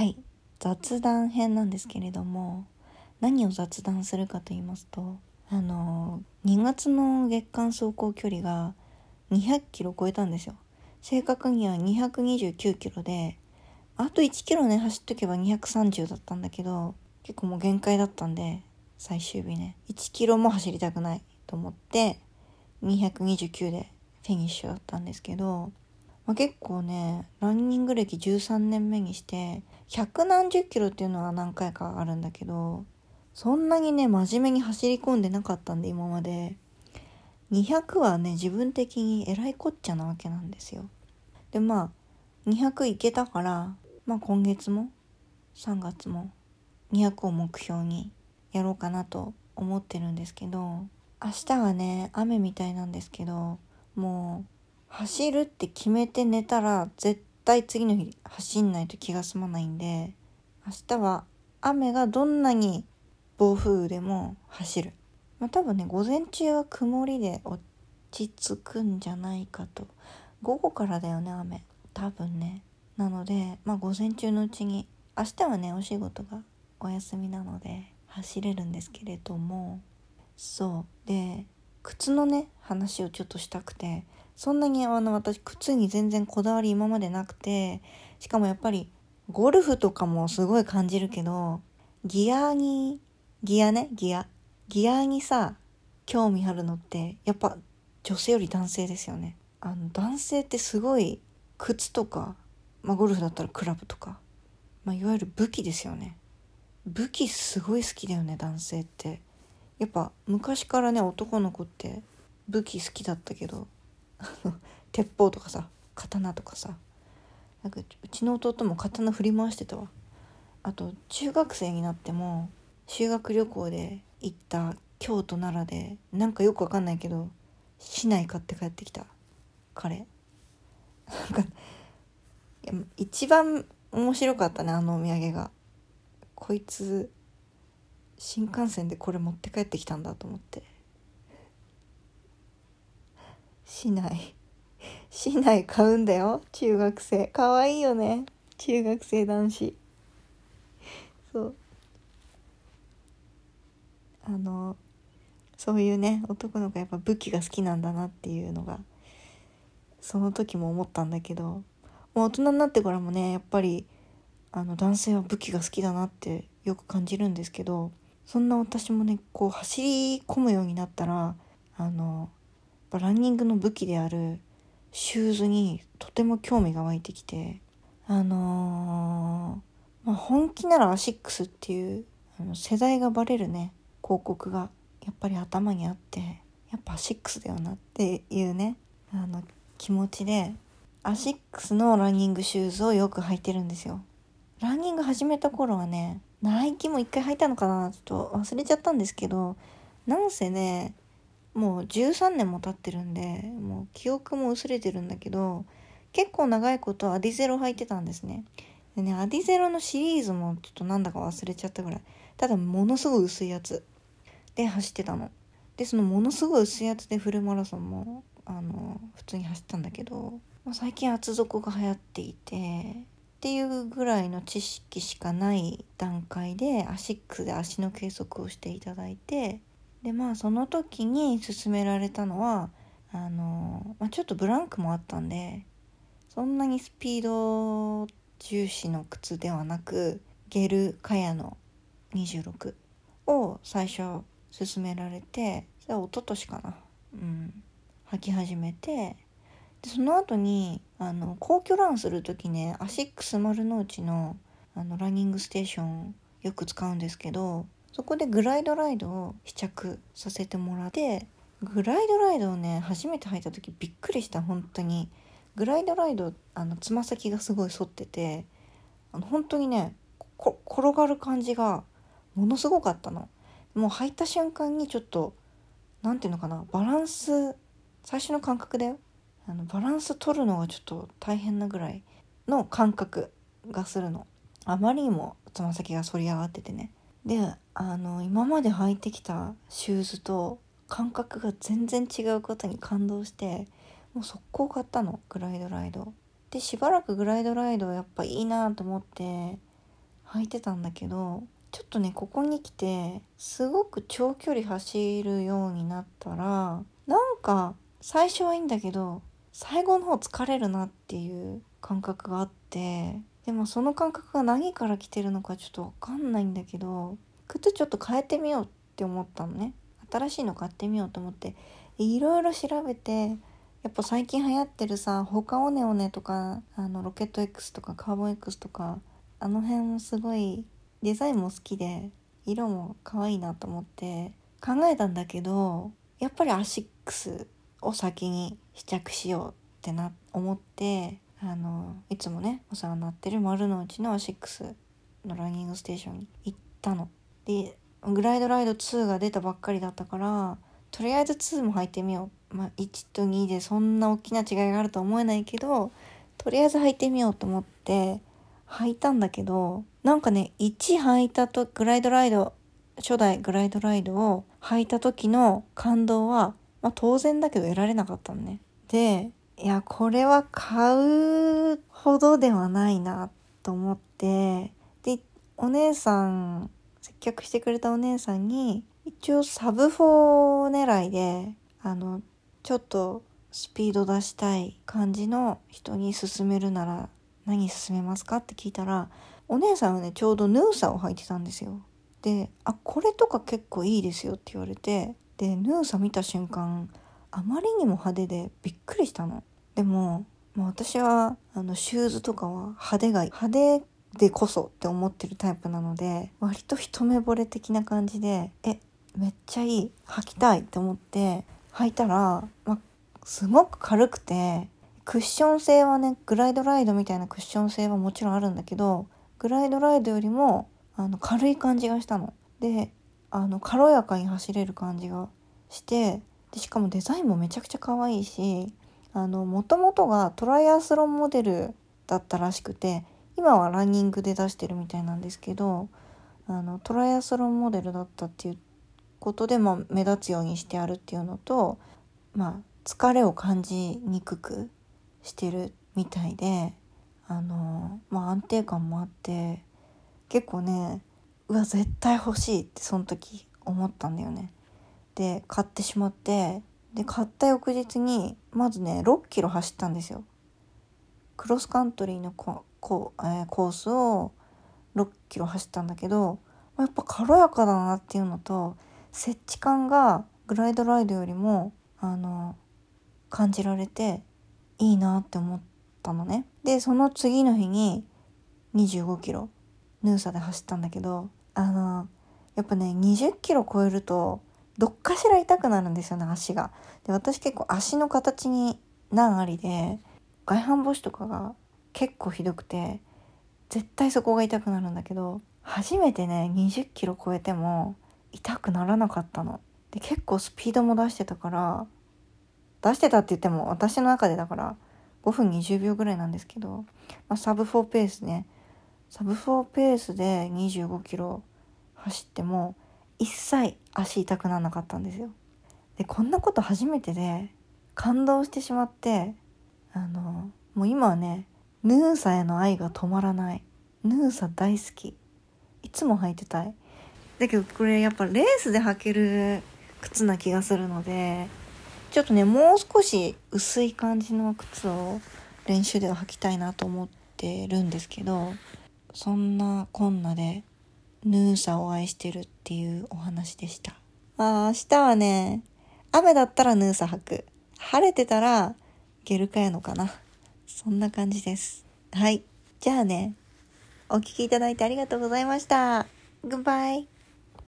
はい。雑談編なんですけれども何を雑談するかと言いますとあの2月の月間走行距離が200キロ超えたんですよ。正確には229キロであと1キロね走っとけば230だったんだけど結構もう限界だったんで最終日ね。1キロも走りたくないと思って229でフィニッシュだったんですけどまあ、結構ねランニング歴13年目にして百何十キロっていうのは何回かあるんだけどそんなにね真面目に走り込んでなかったんで今まで。200はね自分的にえらいこっちゃなわけなんですよ。でまあ200いけたからまあ今月も3月も200を目標にやろうかなと思ってるんですけど明日はね雨みたいなんですけどもう走るって決めて寝たら絶対次の日走んないと気が済まないんで明日は雨がどんなに暴風雨でも走る。まあ多分ね午前中は曇りで落ち着くんじゃないかと。午後からだよね雨。多分ね。なのでまあ午前中のうちに明日はねお仕事がお休みなので走れるんですけれども。そう。で靴のね話をちょっとしたくてそんなにあの私靴に全然こだわり今までなくてしかもやっぱりゴルフとかもすごい感じるけどギアにギアねギア。ギアにさ興味あるのってやっぱ女性より男性ですよね。あの男性ってすごい靴とか、まあ、ゴルフだったらクラブとか、まあ、いわゆる武器ですよね。武器すごい好きだよね男性って。やっぱ昔からね男の子って武器好きだったけど 鉄砲とかさ刀とかさ。なんかうちの弟も刀振り回してたわ。あと中学生になっても修学旅行で行った京都奈良でなんかよくわかんないけど市内買って帰ってきた。彼。なんか一番面白かったねあのお土産が。こいつ新幹線でこれ持って帰ってきたんだと思って。市内市内買うんだよ。中学生。かわいいよね。中学生男子。そう。あのそういうね男の子やっぱ武器が好きなんだなっていうのがその時も思ったんだけどもう大人になってからもねやっぱりあの男性は武器が好きだなってよく感じるんですけどそんな私もねこう走り込むようになったらあのランニングの武器であるシューズにとても興味が湧いてきてあのー、まあ、本気ならアシックスっていうあの世代がバレるね広告がやっぱり頭にあってやっぱアシックスだよなっていうねあの気持ちでアシックスのランニングシューズをよく履いてるんですよ。ランニング始めた頃はねナイキも一回履いたのかなちょっと忘れちゃったんですけどなんせねもう13年も経ってるんでもう記憶も薄れてるんだけど結構長いことアディゼロ履いてたんですね。でねアディゼロのシリーズもちょっとなんだか忘れちゃったぐらい。ただものすごい薄いやつ。で走ってたの。でそのものすごい薄いやつでフルマラソンもあの普通に走ったんだけど、まあ、最近厚底が流行っていてっていうぐらいの知識しかない段階でアシックスで足の計測をしていただいてでまあその時に勧められたのはあの、まあ、ちょっとブランクもあったんでそんなにスピード重視の靴ではなくゲルカヤの26を最初勧められてそれは一昨年かな。うん。履き始めてでその後にあの皇居ランする時ねアシックス丸の内のあのランニングステーションよく使うんですけどそこでグライドライドを試着させてもらってグライドライドをね初めて履いた時びっくりした本当に。グライドライドあのつま先がすごい反っててあの本当にね転がる感じがものすごかったの。もう履いた瞬間にちょっと何ていうのかなバランス最初の感覚だよ。あのバランス取るのがちょっと大変なぐらいの感覚がするの。あまりにもつま先が反り上がっててね。であの今まで履いてきたシューズと感覚が全然違うことに感動してもう速攻買ったのグライドライド。でしばらくグライドライドやっぱいいなと思って履いてたんだけどちょっとねここに来てすごく長距離走るようになったらなんか最初はいいんだけど最後の方疲れるなっていう感覚があってでもその感覚が何から来てるのかちょっと分かんないんだけど靴ちょっと変えてみようって思ったのね新しいの買ってみようと思っていろいろ調べてやっぱ最近流行ってるさホカオネオネとかあのロケット X とかカーボン X とかあの辺もすごいデザインも好きで色も可愛いなと思って考えたんだけどやっぱりアシックスを先に試着しようってな思ってあのいつもねお世話になってる丸の内のアシックスのランニングステーションに行ったの。でグライドライド2が出たばっかりだったからとりあえず2も履いてみよう。まあ、1と2でそんな大きな違いがあるとは思えないけどとりあえず履いてみようと思って履いたんだけどなんかね1履いたとグライドライド初代グライドライドを履いた時の感動は、まあ、当然だけど得られなかったのね。でいやこれは買うほどではないなと思ってでお姉さん客してくれたお姉さんに一応サブ4狙いであのちょっとスピード出したい感じの人に勧めるなら何勧めますかって聞いたらお姉さんはねちょうどヌーサを履いてたんですよ。で「あこれとか結構いいですよ」って言われてでヌーサ見た瞬間あまりにも派手でびっくりしたの。でももう私はあのシューズとかは派手が派手でこそって思ってるタイプなので割と一目惚れ的な感じでえめっちゃいい履きたいって思って履いたら、ま、すごく軽くてクッション性はねグライドライドみたいなクッション性はもちろんあるんだけどグライドライドよりもあの軽い感じがしたの。であの軽やかに走れる感じがしてでしかもデザインもめちゃくちゃ可愛いしあの元々がトライアスロンモデルだったらしくて今はランニングで出してるみたいなんですけどあのトライアスロンモデルだったっていうことで、ま、目立つようにしてあるっていうのと、まあ、疲れを感じにくくしてるみたいであの、まあ、安定感もあって結構ねうわ絶対欲しいってその時思ったんだよね。で買ってしまってで買った翌日にまずね6キロ走ったんですよ。クロスカントリーのココ,、えー、コースを6キロ走ったんだけどやっぱ軽やかだなっていうのと設置感がグライドライドよりもあの感じられていいなって思ったのね。でその次の日に25キロヌーサで走ったんだけどあのやっぱね20キロ超えるとどっかしら痛くなるんですよね足が。で私結構足の形に難ありで外反母趾とかが結構ひどくて絶対そこが痛くなるんだけど初めてね20キロ超えても痛くならなかったの。で結構スピードも出してたから出してたって言っても私の中でだから5分20秒ぐらいなんですけど、まあ、サブ4ペースねサブ4ペースで25キロ走っても一切足痛くならなかったんですよ。でこんなこと初めてで感動してしまってあのもう今はねヌーサへの愛が止まらない。ヌーサ大好き。いつも履いてたい。だけどこれやっぱレースで履ける靴な気がするのでちょっとねもう少し薄い感じの靴を練習では履きたいなと思ってるんですけどそんなこんなでヌーサを愛してるっていうお話でした。あ明日はね雨だったらヌーサ履く。晴れてたらゲルカやのかな。そんな感じです。はい。じゃあね。お聴きいただいてありがとうございました。グッバイ